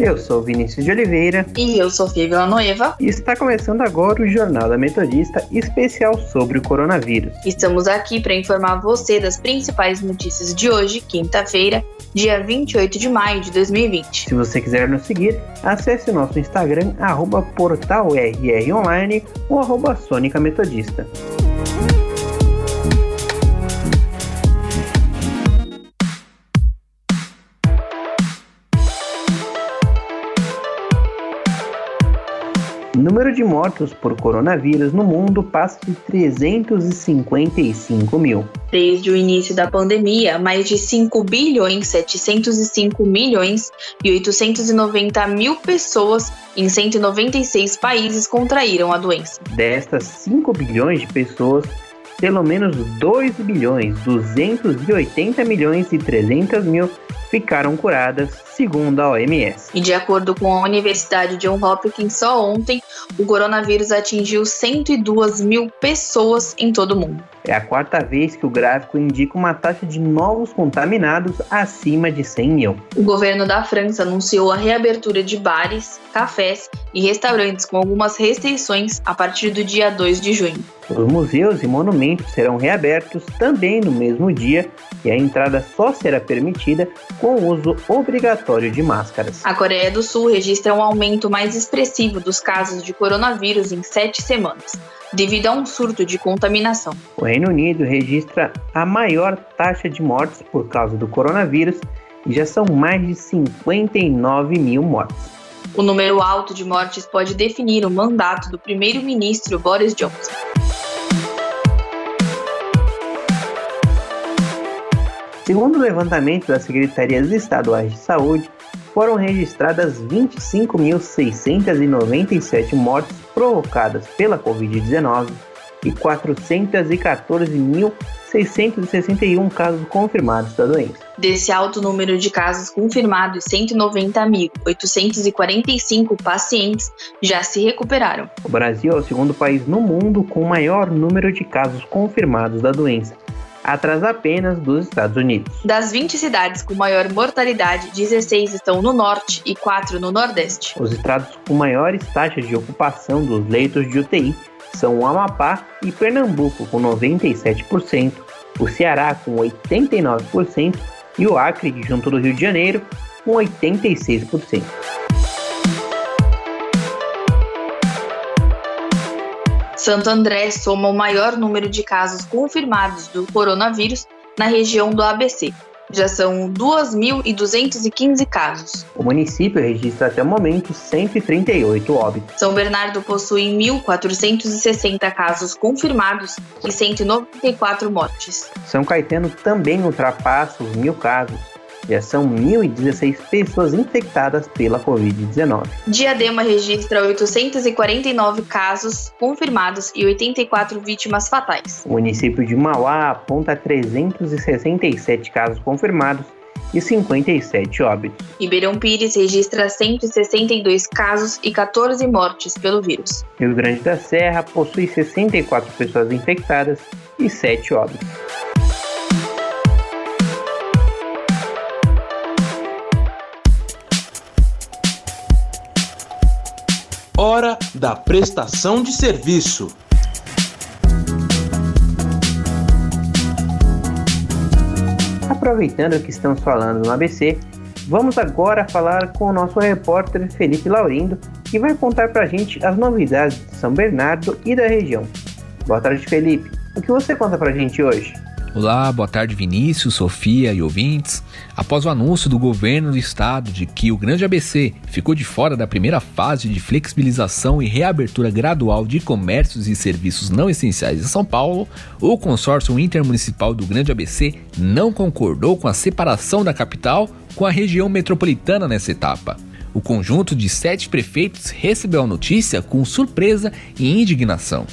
Eu sou Vinícius de Oliveira. E eu sou Fia Villanueva. E está começando agora o Jornal da Metodista especial sobre o coronavírus. Estamos aqui para informar você das principais notícias de hoje, quinta-feira, dia 28 de maio de 2020. Se você quiser nos seguir, acesse o nosso Instagram, arroba portalrronline ou arroba Sônica Metodista. Número de mortos por coronavírus no mundo passa de 355 mil. Desde o início da pandemia, mais de 5 bilhões 705 milhões e 890 mil pessoas em 196 países contraíram a doença. Destas 5 bilhões de pessoas, pelo menos 2 bilhões 280 milhões e 300 mil ficaram curadas, segundo a OMS. E de acordo com a Universidade John Hopkins, só ontem o coronavírus atingiu 102 mil pessoas em todo o mundo. É a quarta vez que o gráfico indica uma taxa de novos contaminados acima de 100 mil. O governo da França anunciou a reabertura de bares, cafés e restaurantes com algumas restrições a partir do dia 2 de junho. Os museus e monumentos serão reabertos também no mesmo dia e a entrada só será permitida com o uso obrigatório de máscaras. A Coreia do Sul registra um aumento mais expressivo dos casos de coronavírus em sete semanas devido a um surto de contaminação. O Reino Unido registra a maior taxa de mortes por causa do coronavírus e já são mais de 59 mil mortes. O número alto de mortes pode definir o mandato do primeiro-ministro Boris Johnson. Segundo o levantamento das secretarias estaduais de saúde, foram registradas 25.697 mortes provocadas pela Covid-19 e 414.661 casos confirmados da doença. Desse alto número de casos confirmados, 190.845 pacientes já se recuperaram. O Brasil é o segundo país no mundo com o maior número de casos confirmados da doença, atrás apenas dos Estados Unidos. Das 20 cidades com maior mortalidade, 16 estão no norte e 4 no nordeste. Os estados com maiores taxas de ocupação dos leitos de UTI são o Amapá e Pernambuco, com 97%, o Ceará, com 89%, e o Acre, junto do Rio de Janeiro, com 86%. Santo André soma o maior número de casos confirmados do coronavírus na região do ABC. Já são 2.215 casos. O município registra até o momento 138 óbitos. São Bernardo possui 1.460 casos confirmados e 194 mortes. São Caetano também ultrapassa os mil casos já são 1.016 pessoas infectadas pela Covid-19. Diadema registra 849 casos confirmados e 84 vítimas fatais. O município de Mauá aponta 367 casos confirmados e 57 óbitos. Ribeirão Pires registra 162 casos e 14 mortes pelo vírus. Rio Grande da Serra possui 64 pessoas infectadas e 7 óbitos. Hora da prestação de serviço. Aproveitando que estamos falando no ABC, vamos agora falar com o nosso repórter Felipe Laurindo, que vai contar pra gente as novidades de São Bernardo e da região. Boa tarde, Felipe. O que você conta pra gente hoje? Olá, boa tarde Vinícius, Sofia e ouvintes. Após o anúncio do governo do estado de que o Grande ABC ficou de fora da primeira fase de flexibilização e reabertura gradual de comércios e serviços não essenciais em São Paulo, o consórcio intermunicipal do Grande ABC não concordou com a separação da capital com a região metropolitana nessa etapa. O conjunto de sete prefeitos recebeu a notícia com surpresa e indignação.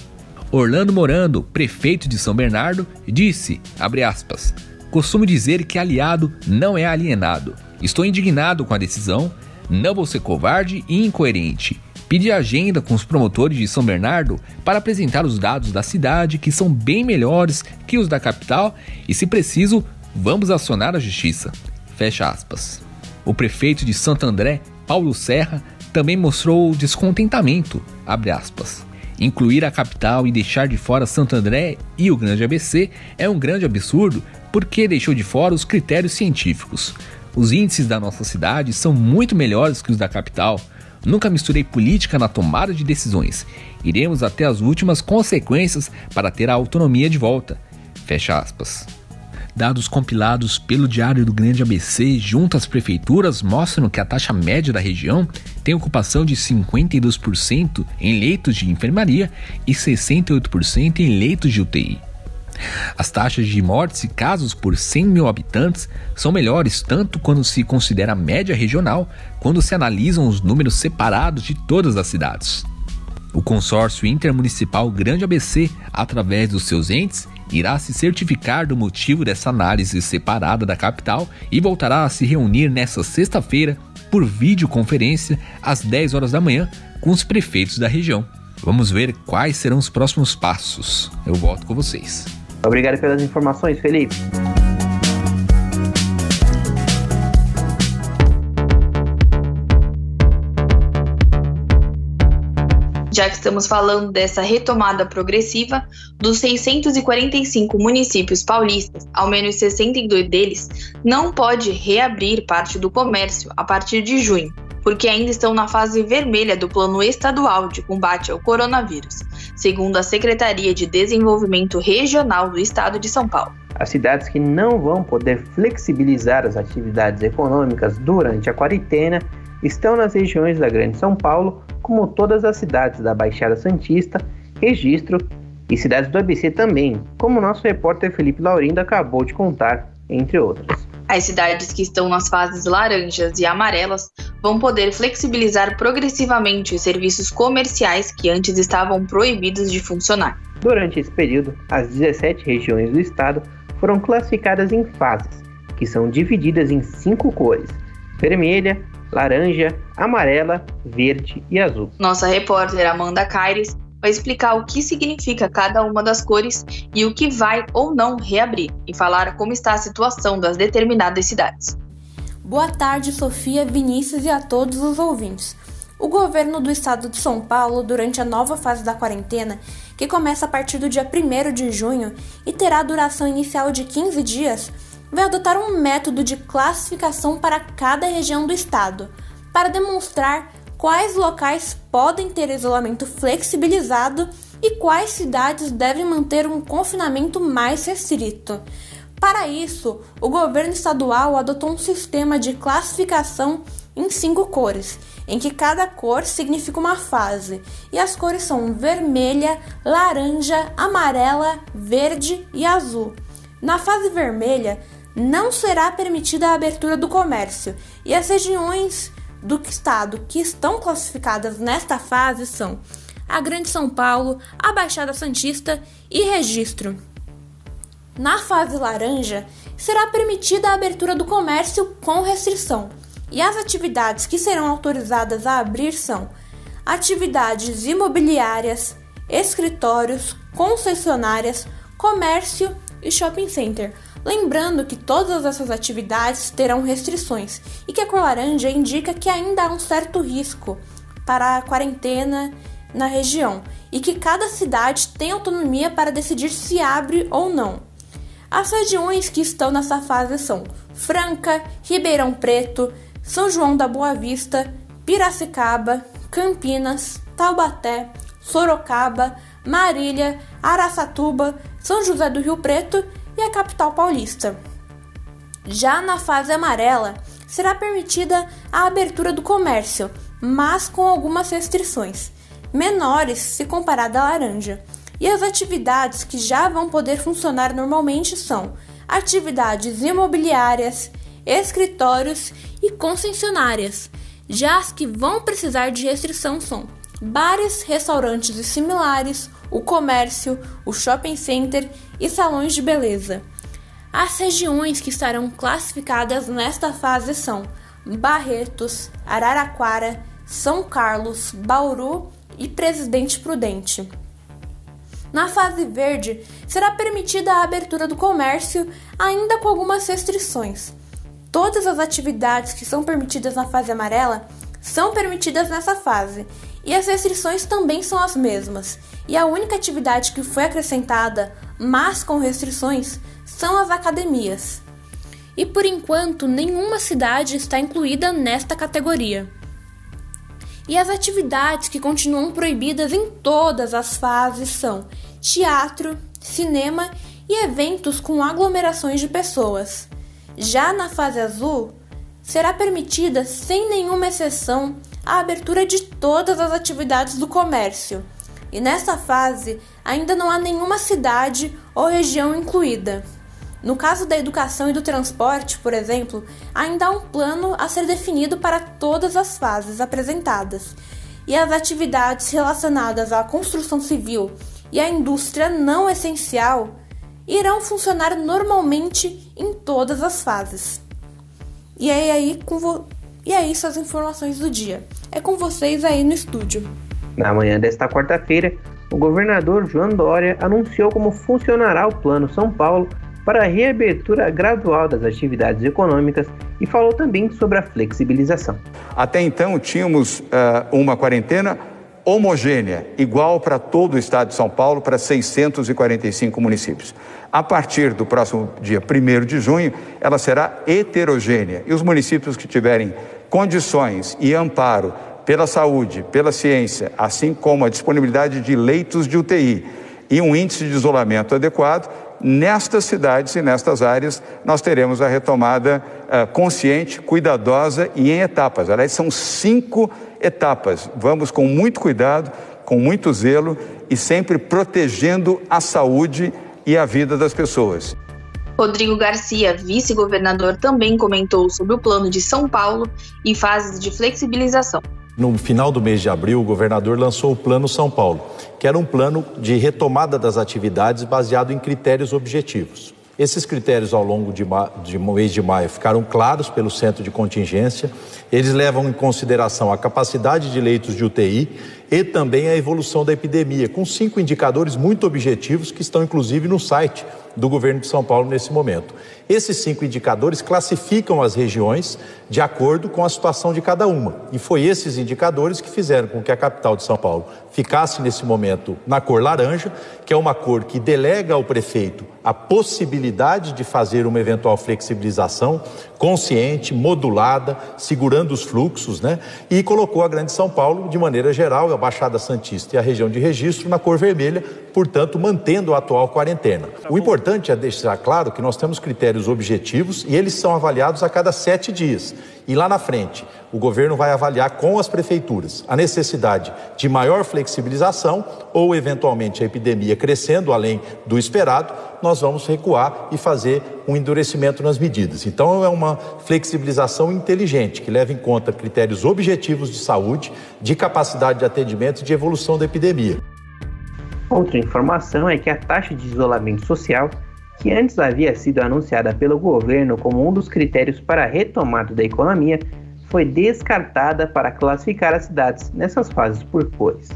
Orlando Morando, prefeito de São Bernardo, disse, aspas, costumo dizer que aliado não é alienado. Estou indignado com a decisão, não vou ser covarde e incoerente. Pedi agenda com os promotores de São Bernardo para apresentar os dados da cidade, que são bem melhores que os da capital, e se preciso, vamos acionar a justiça. Fecha aspas. O prefeito de Santo André, Paulo Serra, também mostrou descontentamento, abre aspas. Incluir a capital e deixar de fora Santo André e o Grande ABC é um grande absurdo porque deixou de fora os critérios científicos. Os índices da nossa cidade são muito melhores que os da capital. Nunca misturei política na tomada de decisões. Iremos até as últimas consequências para ter a autonomia de volta. Fecha aspas. Dados compilados pelo Diário do Grande ABC junto às prefeituras mostram que a taxa média da região tem ocupação de 52% em leitos de enfermaria e 68% em leitos de UTI. As taxas de mortes e casos por 100 mil habitantes são melhores tanto quando se considera a média regional, quando se analisam os números separados de todas as cidades. O consórcio intermunicipal Grande ABC, através dos seus entes, irá se certificar do motivo dessa análise separada da capital e voltará a se reunir nesta sexta-feira por videoconferência às 10 horas da manhã com os prefeitos da região. Vamos ver quais serão os próximos passos. Eu volto com vocês. Obrigado pelas informações, Felipe. Já que estamos falando dessa retomada progressiva, dos 645 municípios paulistas, ao menos 62 deles não pode reabrir parte do comércio a partir de junho, porque ainda estão na fase vermelha do Plano Estadual de Combate ao Coronavírus, segundo a Secretaria de Desenvolvimento Regional do Estado de São Paulo. As cidades que não vão poder flexibilizar as atividades econômicas durante a quarentena estão nas regiões da Grande São Paulo, como todas as cidades da Baixada Santista, Registro e cidades do ABC também, como nosso repórter Felipe Laurindo acabou de contar, entre outras. As cidades que estão nas fases laranjas e amarelas vão poder flexibilizar progressivamente os serviços comerciais que antes estavam proibidos de funcionar. Durante esse período, as 17 regiões do estado foram classificadas em fases, que são divididas em cinco cores: vermelha, laranja, amarela, verde e azul. Nossa repórter Amanda Caires vai explicar o que significa cada uma das cores e o que vai ou não reabrir, e falar como está a situação das determinadas cidades. Boa tarde, Sofia, Vinícius e a todos os ouvintes. O governo do estado de São Paulo, durante a nova fase da quarentena, que começa a partir do dia 1 de junho e terá duração inicial de 15 dias, vai adotar um método de classificação para cada região do estado, para demonstrar quais locais podem ter isolamento flexibilizado e quais cidades devem manter um confinamento mais restrito. Para isso, o governo estadual adotou um sistema de classificação em cinco cores, em que cada cor significa uma fase, e as cores são vermelha, laranja, amarela, verde e azul. Na fase vermelha, não será permitida a abertura do comércio. E as regiões do estado que estão classificadas nesta fase são a Grande São Paulo, a Baixada Santista e Registro. Na fase laranja, será permitida a abertura do comércio com restrição, e as atividades que serão autorizadas a abrir são atividades imobiliárias, escritórios, concessionárias, comércio e shopping center, Lembrando que todas essas atividades terão restrições e que a cor laranja indica que ainda há um certo risco para a quarentena na região e que cada cidade tem autonomia para decidir se abre ou não. As regiões que estão nessa fase são Franca, Ribeirão Preto, São João da Boa Vista, Piracicaba, Campinas, Taubaté, Sorocaba, Marília, Araçatuba, São José do Rio Preto e a capital paulista. Já na fase amarela, será permitida a abertura do comércio, mas com algumas restrições, menores se comparada à laranja. E as atividades que já vão poder funcionar normalmente são atividades imobiliárias, escritórios e concessionárias. Já as que vão precisar de restrição são bares, restaurantes e similares, o comércio, o shopping center e salões de beleza. As regiões que estarão classificadas nesta fase são Barretos, Araraquara, São Carlos, Bauru e Presidente Prudente. Na fase verde, será permitida a abertura do comércio, ainda com algumas restrições. Todas as atividades que são permitidas na fase amarela são permitidas nessa fase, e as restrições também são as mesmas. E a única atividade que foi acrescentada, mas com restrições, são as academias. E por enquanto, nenhuma cidade está incluída nesta categoria. E as atividades que continuam proibidas em todas as fases são teatro, cinema e eventos com aglomerações de pessoas. Já na fase azul, será permitida, sem nenhuma exceção, a abertura de todas as atividades do comércio. E nesta fase, ainda não há nenhuma cidade ou região incluída. No caso da educação e do transporte, por exemplo, ainda há um plano a ser definido para todas as fases apresentadas, e as atividades relacionadas à construção civil e à indústria não essencial irão funcionar normalmente em todas as fases. E é aí com vo... e é isso as informações do dia. É com vocês aí no estúdio. Na manhã desta quarta-feira, o governador João Dória anunciou como funcionará o Plano São Paulo para a reabertura gradual das atividades econômicas e falou também sobre a flexibilização. Até então, tínhamos uh, uma quarentena homogênea, igual para todo o estado de São Paulo, para 645 municípios. A partir do próximo dia 1 de junho, ela será heterogênea e os municípios que tiverem condições e amparo pela saúde, pela ciência, assim como a disponibilidade de leitos de UTI e um índice de isolamento adequado, nestas cidades e nestas áreas nós teremos a retomada uh, consciente, cuidadosa e em etapas. Aliás, são cinco etapas. Vamos com muito cuidado, com muito zelo e sempre protegendo a saúde e a vida das pessoas. Rodrigo Garcia, vice-governador, também comentou sobre o plano de São Paulo e fases de flexibilização. No final do mês de abril, o governador lançou o Plano São Paulo, que era um plano de retomada das atividades baseado em critérios objetivos. Esses critérios, ao longo de, de mês de maio, ficaram claros pelo centro de contingência. Eles levam em consideração a capacidade de leitos de UTI e também a evolução da epidemia, com cinco indicadores muito objetivos que estão, inclusive, no site do governo de São Paulo nesse momento. Esses cinco indicadores classificam as regiões de acordo com a situação de cada uma. E foi esses indicadores que fizeram com que a capital de São Paulo ficasse nesse momento na cor laranja, que é uma cor que delega ao prefeito a possibilidade de fazer uma eventual flexibilização consciente, modulada, segurando os fluxos, né? E colocou a Grande São Paulo, de maneira geral, a Baixada Santista e a região de registro na cor vermelha, portanto, mantendo a atual quarentena. O importante é deixar claro que nós temos critérios objetivos e eles são avaliados a cada sete dias. E lá na frente, o governo vai avaliar com as prefeituras a necessidade de maior flexibilização ou, eventualmente, a epidemia crescendo além do esperado, nós vamos recuar e fazer um endurecimento nas medidas. Então, é uma flexibilização inteligente que leva em conta critérios objetivos de saúde, de capacidade de atendimento e de evolução da epidemia. Outra informação é que a taxa de isolamento social que antes havia sido anunciada pelo governo como um dos critérios para a retomada da economia, foi descartada para classificar as cidades nessas fases por cores.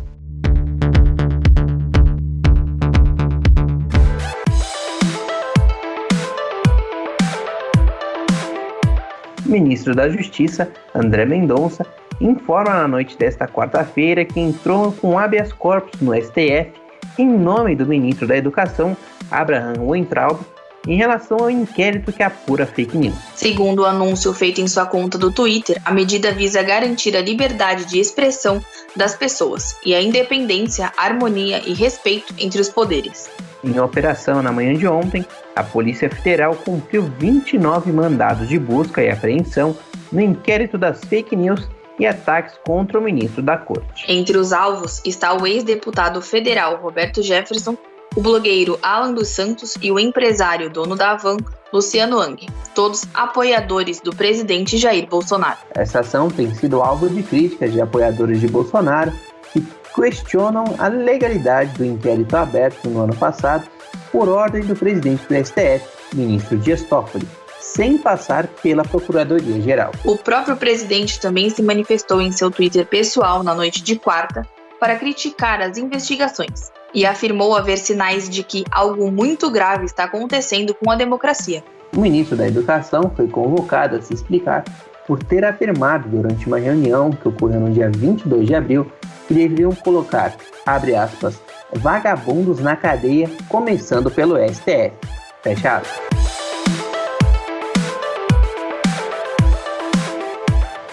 Ministro da Justiça, André Mendonça, informa na noite desta quarta-feira que entrou com habeas corpus no STF em nome do ministro da Educação, Abraham Weintraub, em relação ao inquérito que apura fake news. Segundo o anúncio feito em sua conta do Twitter, a medida visa garantir a liberdade de expressão das pessoas e a independência, harmonia e respeito entre os poderes. Em operação na manhã de ontem, a Polícia Federal cumpriu 29 mandados de busca e apreensão no inquérito das fake news e ataques contra o ministro da Corte. Entre os alvos está o ex-deputado federal Roberto Jefferson, o blogueiro Alan dos Santos e o empresário dono da Van, Luciano Ang, todos apoiadores do presidente Jair Bolsonaro. Essa ação tem sido alvo de críticas de apoiadores de Bolsonaro que questionam a legalidade do inquérito aberto no ano passado por ordem do presidente do STF, ministro Dias Toffoli, sem passar pela Procuradoria-Geral. O próprio presidente também se manifestou em seu Twitter pessoal na noite de quarta para criticar as investigações e afirmou haver sinais de que algo muito grave está acontecendo com a democracia. O ministro da Educação foi convocado a se explicar por ter afirmado durante uma reunião que ocorreu no dia 22 de abril que deveriam colocar, abre aspas, vagabundos na cadeia, começando pelo STF. Fechado.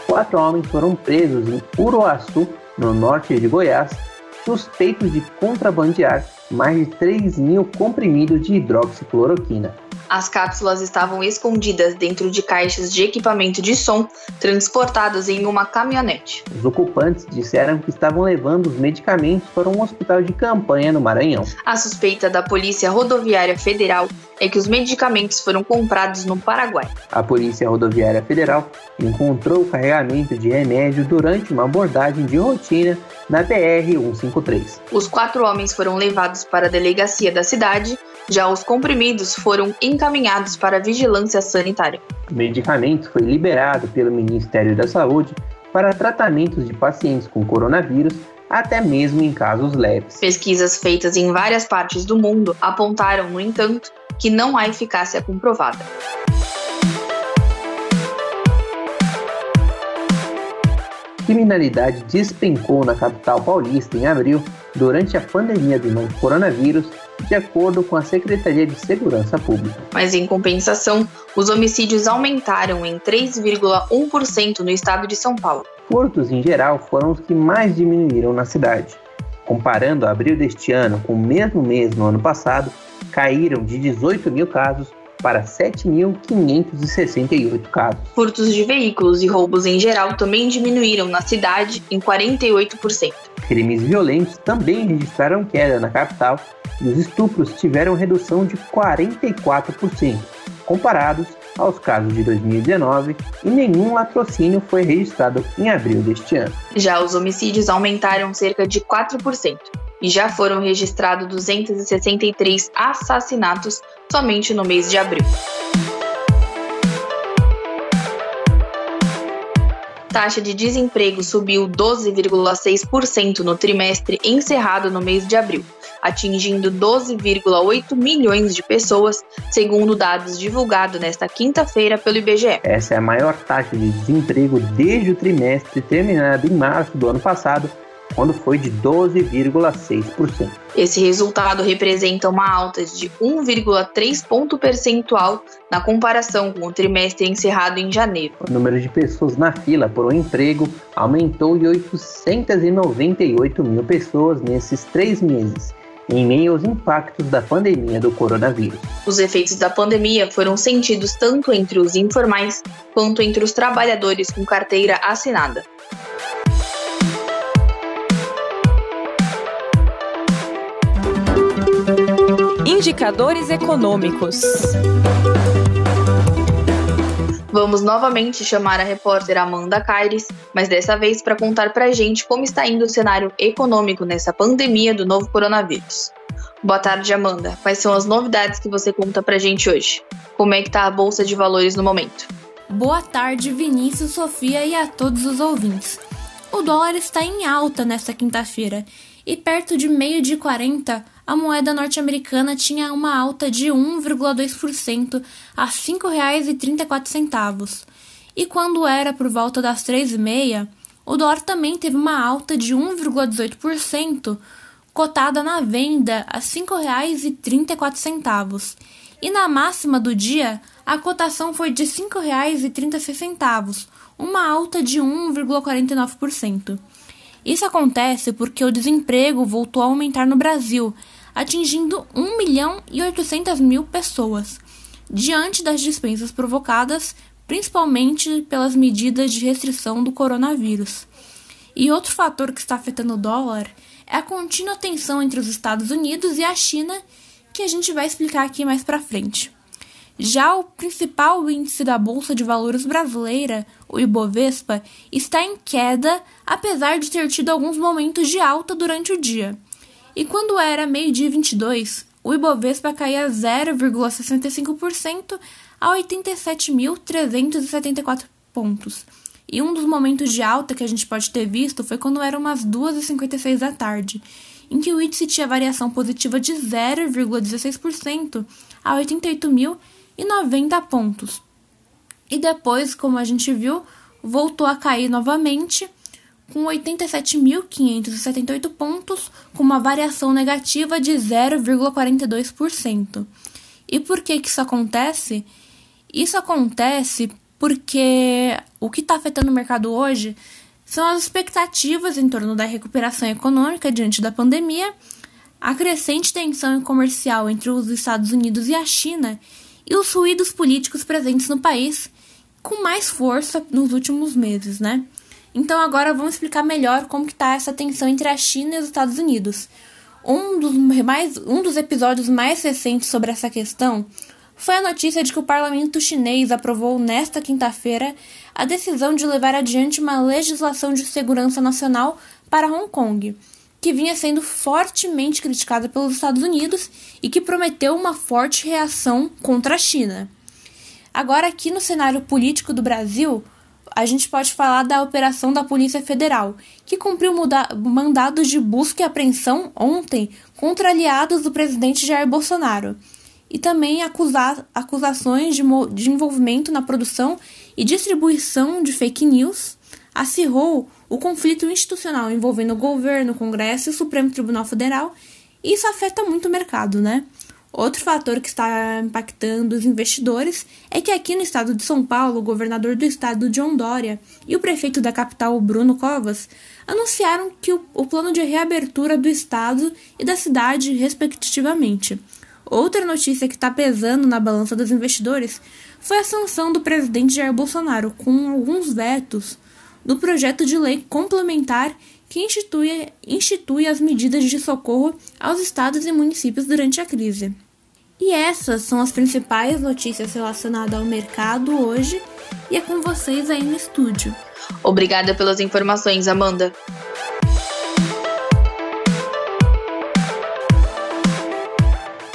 Quatro homens foram presos em Uruaçu, no norte de Goiás, suspeitos de contrabandear mais de 3 mil comprimidos de hidroxicloroquina. As cápsulas estavam escondidas dentro de caixas de equipamento de som transportados em uma caminhonete. Os ocupantes disseram que estavam levando os medicamentos para um hospital de campanha no Maranhão. A suspeita da Polícia Rodoviária Federal é que os medicamentos foram comprados no Paraguai. A Polícia Rodoviária Federal encontrou o carregamento de remédio durante uma abordagem de rotina na BR-153. Os quatro homens foram levados para a delegacia da cidade já os comprimidos foram encaminhados para a vigilância sanitária. O medicamento foi liberado pelo Ministério da Saúde para tratamentos de pacientes com coronavírus, até mesmo em casos leves. Pesquisas feitas em várias partes do mundo apontaram, no entanto, que não há eficácia comprovada. criminalidade despencou na capital paulista em abril durante a pandemia do novo coronavírus, de acordo com a Secretaria de Segurança Pública. Mas, em compensação, os homicídios aumentaram em 3,1% no estado de São Paulo. Furtos, em geral, foram os que mais diminuíram na cidade. Comparando abril deste ano com o mesmo mês no ano passado, caíram de 18 mil casos para 7.568 casos. Furtos de veículos e roubos em geral também diminuíram na cidade em 48%. Crimes violentos também registraram queda na capital e os estupros tiveram redução de 44%, comparados aos casos de 2019 e nenhum latrocínio foi registrado em abril deste ano. Já os homicídios aumentaram cerca de 4% e já foram registrados 263 assassinatos somente no mês de abril. Taxa de desemprego subiu 12,6% no trimestre encerrado no mês de abril, atingindo 12,8 milhões de pessoas, segundo dados divulgados nesta quinta-feira pelo IBGE. Essa é a maior taxa de desemprego desde o trimestre terminado em março do ano passado, quando foi de 12,6%. Esse resultado representa uma alta de 1,3 ponto percentual na comparação com o trimestre encerrado em janeiro. O número de pessoas na fila por um emprego aumentou de 898 mil pessoas nesses três meses, em meio aos impactos da pandemia do coronavírus. Os efeitos da pandemia foram sentidos tanto entre os informais quanto entre os trabalhadores com carteira assinada. Indicadores econômicos. Vamos novamente chamar a repórter Amanda Caires, mas dessa vez para contar para a gente como está indo o cenário econômico nessa pandemia do novo coronavírus. Boa tarde, Amanda. Quais são as novidades que você conta para a gente hoje? Como é que está a bolsa de valores no momento? Boa tarde, Vinícius, Sofia e a todos os ouvintes. O dólar está em alta nesta quinta-feira e perto de meio de 40 a moeda norte-americana tinha uma alta de 1,2% a R$ 5,34. E quando era por volta das 3h30, o dólar também teve uma alta de 1,18%, cotada na venda a R$ 5,34. E na máxima do dia, a cotação foi de R$ 5,36, uma alta de 1,49%. Isso acontece porque o desemprego voltou a aumentar no Brasil atingindo 1 milhão e 800 mil pessoas, diante das dispensas provocadas principalmente pelas medidas de restrição do coronavírus. E outro fator que está afetando o dólar é a contínua tensão entre os Estados Unidos e a China, que a gente vai explicar aqui mais para frente. Já o principal índice da Bolsa de Valores brasileira, o Ibovespa, está em queda, apesar de ter tido alguns momentos de alta durante o dia. E quando era meio-dia 22, o Ibovespa caía 0,65% a 87.374 pontos. E um dos momentos de alta que a gente pode ter visto foi quando eram umas 2h56 da tarde, em que o índice tinha variação positiva de 0,16% a 88.090 pontos. E depois, como a gente viu, voltou a cair novamente com 87.578 pontos, com uma variação negativa de 0,42%. E por que, que isso acontece? Isso acontece porque o que está afetando o mercado hoje são as expectativas em torno da recuperação econômica diante da pandemia, a crescente tensão comercial entre os Estados Unidos e a China e os ruídos políticos presentes no país com mais força nos últimos meses, né? Então agora vamos explicar melhor como que está essa tensão entre a China e os Estados Unidos. Um dos, mais, um dos episódios mais recentes sobre essa questão foi a notícia de que o parlamento chinês aprovou nesta quinta-feira a decisão de levar adiante uma legislação de segurança nacional para Hong Kong, que vinha sendo fortemente criticada pelos Estados Unidos e que prometeu uma forte reação contra a China. Agora, aqui no cenário político do Brasil, a gente pode falar da operação da Polícia Federal, que cumpriu mandados de busca e apreensão ontem contra aliados do presidente Jair Bolsonaro e também acusar, acusações de, de envolvimento na produção e distribuição de fake news, acirrou o conflito institucional envolvendo o governo, o Congresso e o Supremo Tribunal Federal, isso afeta muito o mercado, né? Outro fator que está impactando os investidores é que aqui no estado de São Paulo, o governador do estado, John Dória, e o prefeito da capital, Bruno Covas, anunciaram que o, o plano de reabertura do estado e da cidade, respectivamente, Outra notícia que está pesando na balança dos investidores foi a sanção do presidente Jair Bolsonaro com alguns vetos do projeto de lei complementar que institui, institui as medidas de socorro aos estados e municípios durante a crise. E essas são as principais notícias relacionadas ao mercado hoje e é com vocês aí no estúdio. Obrigada pelas informações, Amanda.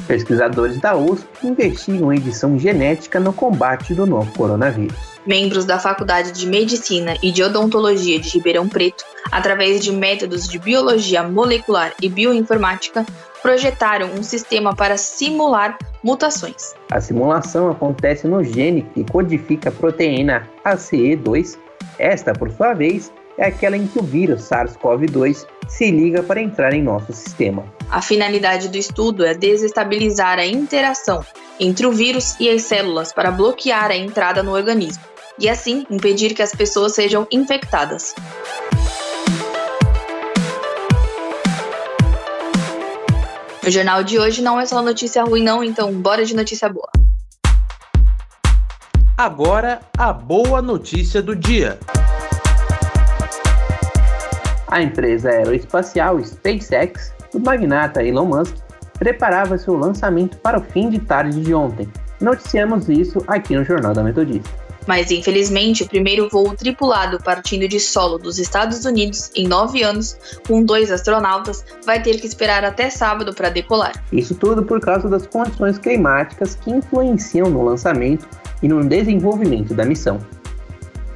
Pesquisadores da USP investigam edição genética no combate do novo coronavírus. Membros da Faculdade de Medicina e de Odontologia de Ribeirão Preto, através de métodos de biologia molecular e bioinformática, projetaram um sistema para simular mutações. A simulação acontece no gene que codifica a proteína ACE2. Esta, por sua vez, é aquela em que o vírus SARS-CoV-2 se liga para entrar em nosso sistema. A finalidade do estudo é desestabilizar a interação entre o vírus e as células para bloquear a entrada no organismo e assim impedir que as pessoas sejam infectadas. O jornal de hoje não é só notícia ruim, não, então bora de notícia boa. Agora, a boa notícia do dia. A empresa aeroespacial SpaceX, do magnata Elon Musk, preparava seu lançamento para o fim de tarde de ontem. Noticiamos isso aqui no Jornal da Metodista. Mas infelizmente, o primeiro voo tripulado partindo de solo dos Estados Unidos em nove anos, com dois astronautas, vai ter que esperar até sábado para decolar. Isso tudo por causa das condições climáticas que influenciam no lançamento e no desenvolvimento da missão.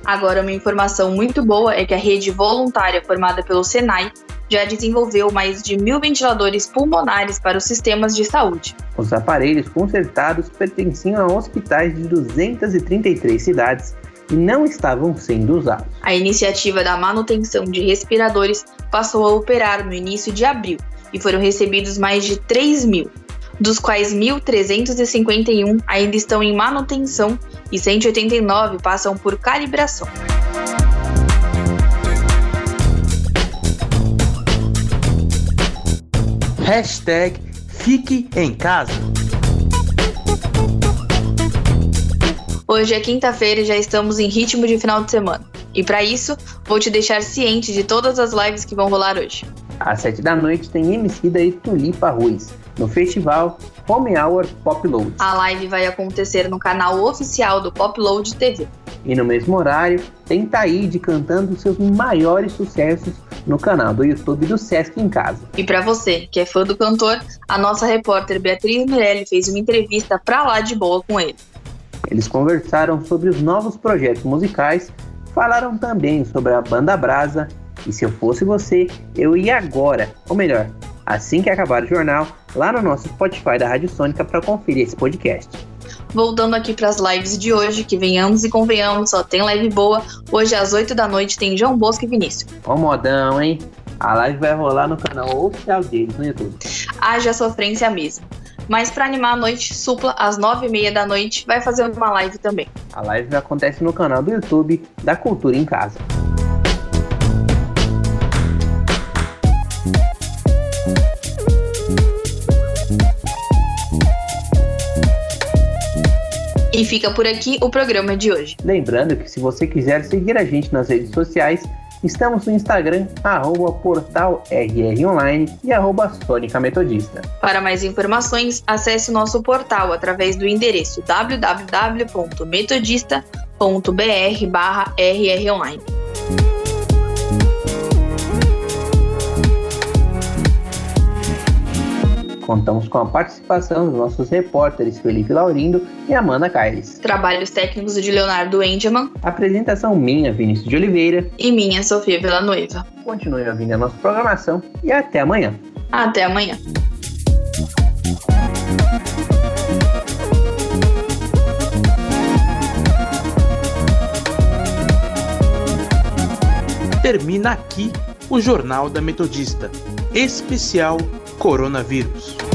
Agora, uma informação muito boa é que a rede voluntária formada pelo Senai já desenvolveu mais de mil ventiladores pulmonares para os sistemas de saúde. Os aparelhos consertados pertenciam a hospitais de 233 cidades e não estavam sendo usados. A iniciativa da manutenção de respiradores passou a operar no início de abril e foram recebidos mais de 3 mil dos quais 1.351 ainda estão em manutenção e 189 passam por calibração. Hashtag Fique em Casa. Hoje é quinta-feira e já estamos em ritmo de final de semana. E para isso, vou te deixar ciente de todas as lives que vão rolar hoje. Às 7 da noite tem MC da Tulipa Ruiz no festival Home Hour Popload. A live vai acontecer no canal oficial do Popload TV. E no mesmo horário, tem Taíde cantando seus maiores sucessos no canal do YouTube do Sesc em Casa. E para você que é fã do cantor, a nossa repórter Beatriz Mirelli fez uma entrevista pra lá de boa com ele. Eles conversaram sobre os novos projetos musicais, falaram também sobre a banda Brasa e se eu fosse você, eu ia agora, ou melhor, assim que acabar o jornal, lá no nosso Spotify da Rádio Sônica para conferir esse podcast. Voltando aqui para as lives de hoje, que venhamos e convenhamos, só tem live boa. Hoje às 8 da noite tem João Bosco e Vinícius. Ó modão, hein? A live vai rolar no canal oficial deles no YouTube. Haja sofrência mesmo. Mas para animar a noite, Supla, às 9h30 da noite, vai fazer uma live também. A live acontece no canal do YouTube da Cultura em Casa. E fica por aqui o programa de hoje. Lembrando que se você quiser seguir a gente nas redes sociais, estamos no Instagram, arroba portal RRonline e arroba Sônica Metodista. Para mais informações, acesse o nosso portal através do endereço www.metodista.br barra rronline. Contamos com a participação dos nossos repórteres Felipe Laurindo e Amanda Caires. Trabalhos técnicos de Leonardo Engelman. Apresentação minha, Vinícius de Oliveira. E minha, Sofia Villanueva. Continue ouvindo a nossa programação e até amanhã. Até amanhã. Termina aqui o Jornal da Metodista, especial Coronavírus.